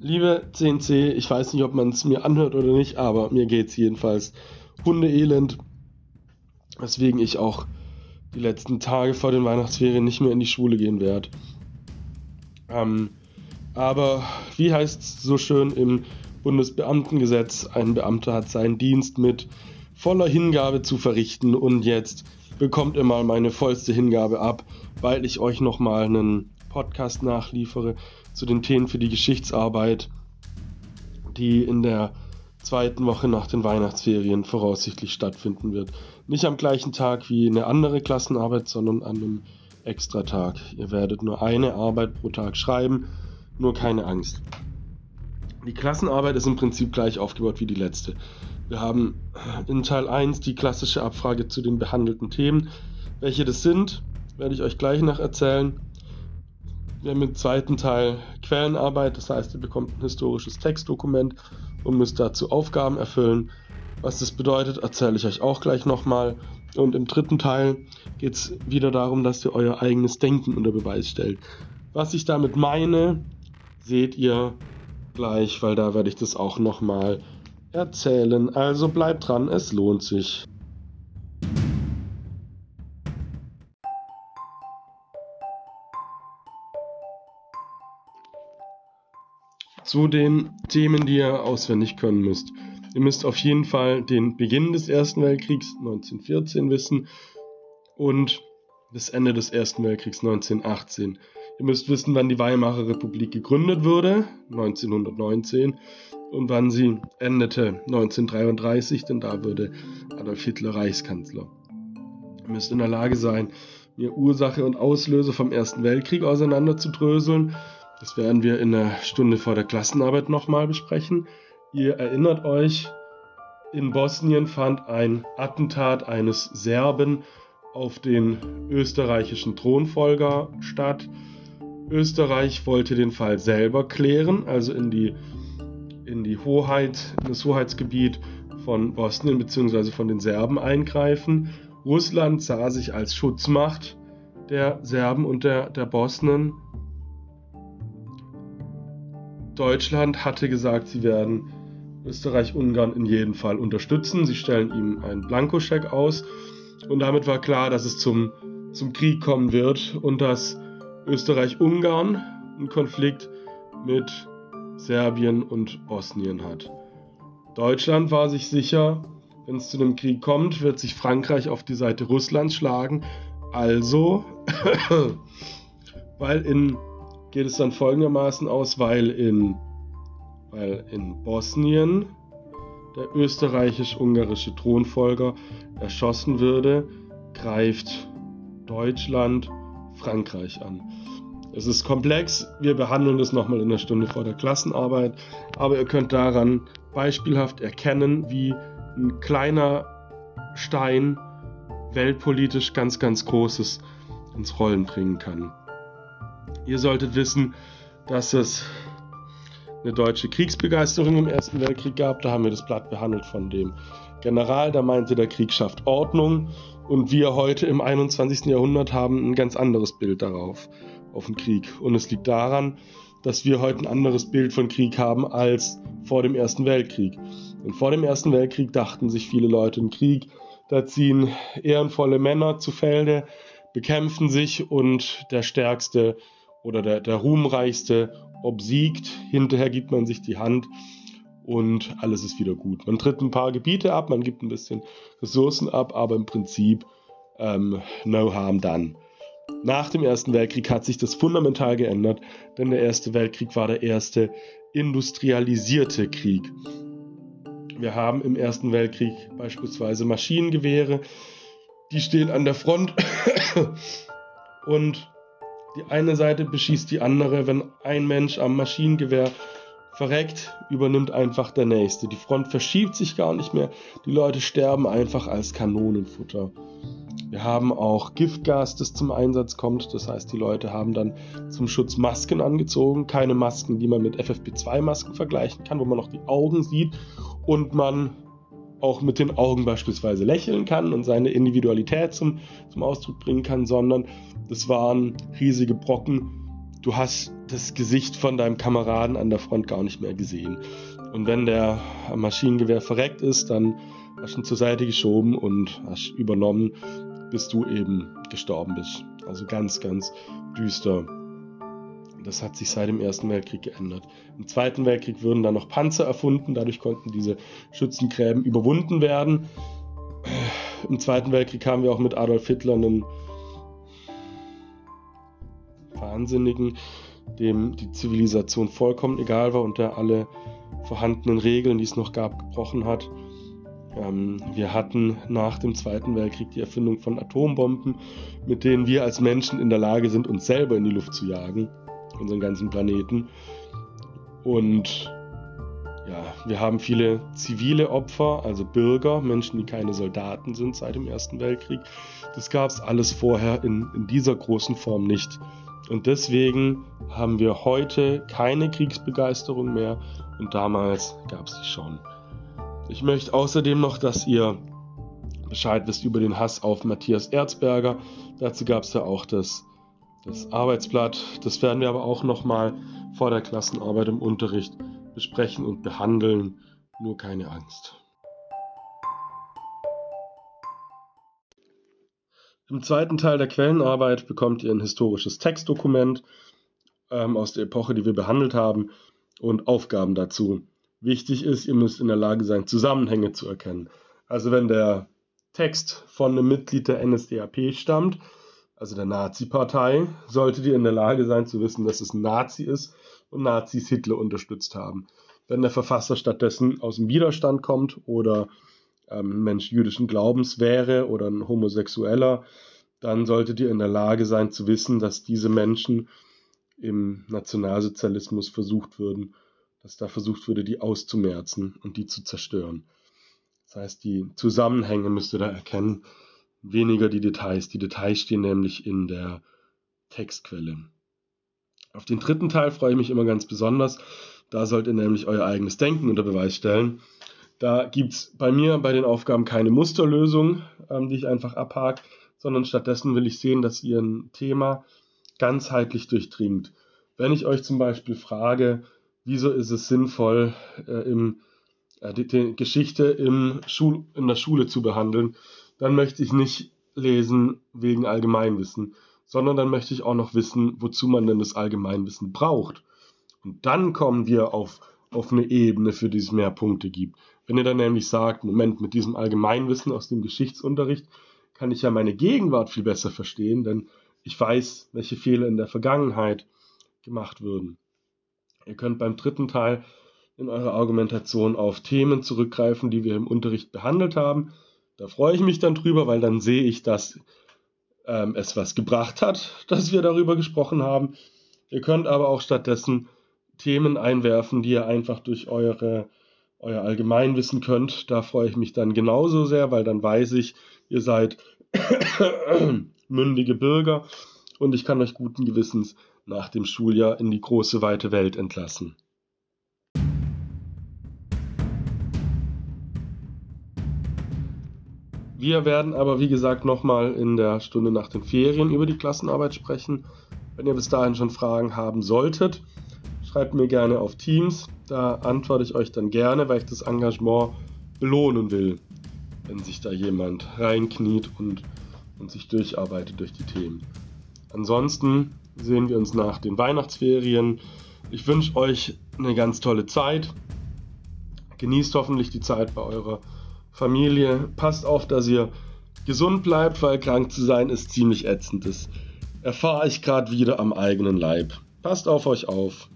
Liebe CNC, ich weiß nicht, ob man es mir anhört oder nicht, aber mir geht es jedenfalls hundeelend, weswegen ich auch die letzten Tage vor den Weihnachtsferien nicht mehr in die Schule gehen werde. Ähm, aber wie heißt es so schön im Bundesbeamtengesetz, ein Beamter hat seinen Dienst mit voller Hingabe zu verrichten und jetzt bekommt ihr mal meine vollste Hingabe ab, weil ich euch nochmal einen Podcast nachliefere zu den Themen für die Geschichtsarbeit, die in der zweiten Woche nach den Weihnachtsferien voraussichtlich stattfinden wird. Nicht am gleichen Tag wie eine andere Klassenarbeit, sondern an einem Extratag. Ihr werdet nur eine Arbeit pro Tag schreiben, nur keine Angst. Die Klassenarbeit ist im Prinzip gleich aufgebaut wie die letzte. Wir haben in Teil 1 die klassische Abfrage zu den behandelten Themen. Welche das sind, werde ich euch gleich noch erzählen. Wir haben im zweiten Teil Quellenarbeit, das heißt, ihr bekommt ein historisches Textdokument und müsst dazu Aufgaben erfüllen. Was das bedeutet, erzähle ich euch auch gleich nochmal. Und im dritten Teil geht es wieder darum, dass ihr euer eigenes Denken unter Beweis stellt. Was ich damit meine, seht ihr gleich, weil da werde ich das auch nochmal erzählen. Also bleibt dran, es lohnt sich. Zu den Themen, die ihr auswendig können müsst. Ihr müsst auf jeden Fall den Beginn des Ersten Weltkriegs 1914 wissen und das Ende des Ersten Weltkriegs 1918. Ihr müsst wissen, wann die Weimarer Republik gegründet wurde, 1919, und wann sie endete, 1933, denn da wurde Adolf Hitler Reichskanzler. Ihr müsst in der Lage sein, mir Ursache und Auslöser vom Ersten Weltkrieg auseinanderzudröseln. Das werden wir in der Stunde vor der Klassenarbeit nochmal besprechen. Ihr erinnert euch, in Bosnien fand ein Attentat eines Serben auf den österreichischen Thronfolger statt. Österreich wollte den Fall selber klären, also in die, in die Hoheit, in das Hoheitsgebiet von Bosnien bzw. von den Serben eingreifen. Russland sah sich als Schutzmacht der Serben und der, der Bosnen. Deutschland hatte gesagt, sie werden Österreich-Ungarn in jedem Fall unterstützen. Sie stellen ihm einen Blankoscheck aus. Und damit war klar, dass es zum, zum Krieg kommen wird und dass Österreich-Ungarn einen Konflikt mit Serbien und Bosnien hat. Deutschland war sich sicher, wenn es zu einem Krieg kommt, wird sich Frankreich auf die Seite Russlands schlagen. Also, weil in geht es dann folgendermaßen aus, weil in, weil in Bosnien der österreichisch-ungarische Thronfolger erschossen würde, greift Deutschland Frankreich an. Es ist komplex, wir behandeln das nochmal in der Stunde vor der Klassenarbeit, aber ihr könnt daran beispielhaft erkennen, wie ein kleiner Stein weltpolitisch ganz, ganz Großes ins Rollen bringen kann. Ihr solltet wissen, dass es eine deutsche Kriegsbegeisterung im Ersten Weltkrieg gab. Da haben wir das Blatt behandelt von dem General, der meinte, der Krieg schafft Ordnung und wir heute im 21. Jahrhundert haben ein ganz anderes Bild darauf, auf den Krieg. Und es liegt daran, dass wir heute ein anderes Bild von Krieg haben als vor dem Ersten Weltkrieg. Und vor dem Ersten Weltkrieg dachten sich viele Leute im Krieg, da ziehen ehrenvolle Männer zu Felde, bekämpfen sich und der Stärkste oder der, der Ruhmreichste obsiegt. Hinterher gibt man sich die Hand und alles ist wieder gut. Man tritt ein paar Gebiete ab, man gibt ein bisschen Ressourcen ab, aber im Prinzip ähm, no harm done. Nach dem Ersten Weltkrieg hat sich das fundamental geändert, denn der Erste Weltkrieg war der erste industrialisierte Krieg. Wir haben im Ersten Weltkrieg beispielsweise Maschinengewehre, die stehen an der Front und die eine Seite beschießt die andere. Wenn ein Mensch am Maschinengewehr verreckt, übernimmt einfach der nächste. Die Front verschiebt sich gar nicht mehr. Die Leute sterben einfach als Kanonenfutter. Wir haben auch Giftgas, das zum Einsatz kommt. Das heißt, die Leute haben dann zum Schutz Masken angezogen. Keine Masken, die man mit FFP2-Masken vergleichen kann, wo man noch die Augen sieht und man auch mit den Augen beispielsweise lächeln kann und seine Individualität zum, zum Ausdruck bringen kann, sondern das waren riesige Brocken du hast das Gesicht von deinem Kameraden an der Front gar nicht mehr gesehen. Und wenn der Maschinengewehr verreckt ist, dann hast du ihn zur Seite geschoben und hast übernommen, bis du eben gestorben bist. Also ganz, ganz düster. Das hat sich seit dem Ersten Weltkrieg geändert. Im Zweiten Weltkrieg wurden dann noch Panzer erfunden, dadurch konnten diese Schützengräben überwunden werden. Im Zweiten Weltkrieg haben wir auch mit Adolf Hitler einen Wahnsinnigen, dem die Zivilisation vollkommen egal war und der alle vorhandenen Regeln, die es noch gab, gebrochen hat. Ähm, wir hatten nach dem Zweiten Weltkrieg die Erfindung von Atombomben, mit denen wir als Menschen in der Lage sind, uns selber in die Luft zu jagen, unseren ganzen Planeten. Und ja, wir haben viele zivile Opfer, also Bürger, Menschen, die keine Soldaten sind seit dem Ersten Weltkrieg. Das gab es alles vorher in, in dieser großen Form nicht. Und deswegen haben wir heute keine Kriegsbegeisterung mehr und damals gab es die schon. Ich möchte außerdem noch, dass ihr Bescheid wisst über den Hass auf Matthias Erzberger. Dazu gab es ja auch das, das Arbeitsblatt. Das werden wir aber auch nochmal vor der Klassenarbeit im Unterricht besprechen und behandeln. Nur keine Angst. Im zweiten Teil der Quellenarbeit bekommt ihr ein historisches Textdokument ähm, aus der Epoche, die wir behandelt haben, und Aufgaben dazu. Wichtig ist, ihr müsst in der Lage sein, Zusammenhänge zu erkennen. Also wenn der Text von einem Mitglied der NSDAP stammt, also der Nazi-Partei, solltet ihr in der Lage sein zu wissen, dass es ein Nazi ist und Nazis Hitler unterstützt haben. Wenn der Verfasser stattdessen aus dem Widerstand kommt oder ähm, ein Mensch jüdischen Glaubens wäre oder ein Homosexueller, dann solltet ihr in der Lage sein zu wissen, dass diese Menschen im Nationalsozialismus versucht würden, dass da versucht würde, die auszumerzen und die zu zerstören. Das heißt, die Zusammenhänge müsst ihr da erkennen, weniger die Details. Die Details stehen nämlich in der Textquelle. Auf den dritten Teil freue ich mich immer ganz besonders. Da sollt ihr nämlich euer eigenes Denken unter Beweis stellen. Da gibt es bei mir bei den Aufgaben keine Musterlösung, ähm, die ich einfach abhake, sondern stattdessen will ich sehen, dass ihr ein Thema ganzheitlich durchdringt. Wenn ich euch zum Beispiel frage, wieso ist es sinnvoll, äh, im, äh, die, die, Geschichte im Schul, in der Schule zu behandeln, dann möchte ich nicht lesen wegen Allgemeinwissen, sondern dann möchte ich auch noch wissen, wozu man denn das Allgemeinwissen braucht. Und dann kommen wir auf, auf eine Ebene, für die es mehr Punkte gibt. Wenn ihr dann nämlich sagt, Moment, mit diesem Allgemeinwissen aus dem Geschichtsunterricht kann ich ja meine Gegenwart viel besser verstehen, denn ich weiß, welche Fehler in der Vergangenheit gemacht würden. Ihr könnt beim dritten Teil in eurer Argumentation auf Themen zurückgreifen, die wir im Unterricht behandelt haben. Da freue ich mich dann drüber, weil dann sehe ich, dass ähm, es was gebracht hat, dass wir darüber gesprochen haben. Ihr könnt aber auch stattdessen Themen einwerfen, die ihr einfach durch eure euer Allgemeinwissen könnt. Da freue ich mich dann genauso sehr, weil dann weiß ich, ihr seid mündige Bürger und ich kann euch guten Gewissens nach dem Schuljahr in die große weite Welt entlassen. Wir werden aber, wie gesagt, nochmal in der Stunde nach den Ferien über die Klassenarbeit sprechen. Wenn ihr bis dahin schon Fragen haben solltet, schreibt mir gerne auf Teams. Da antworte ich euch dann gerne, weil ich das Engagement belohnen will, wenn sich da jemand reinkniet und, und sich durcharbeitet durch die Themen. Ansonsten sehen wir uns nach den Weihnachtsferien. Ich wünsche euch eine ganz tolle Zeit. Genießt hoffentlich die Zeit bei eurer Familie. Passt auf, dass ihr gesund bleibt, weil krank zu sein ist ziemlich ätzend. Das erfahre ich gerade wieder am eigenen Leib. Passt auf euch auf.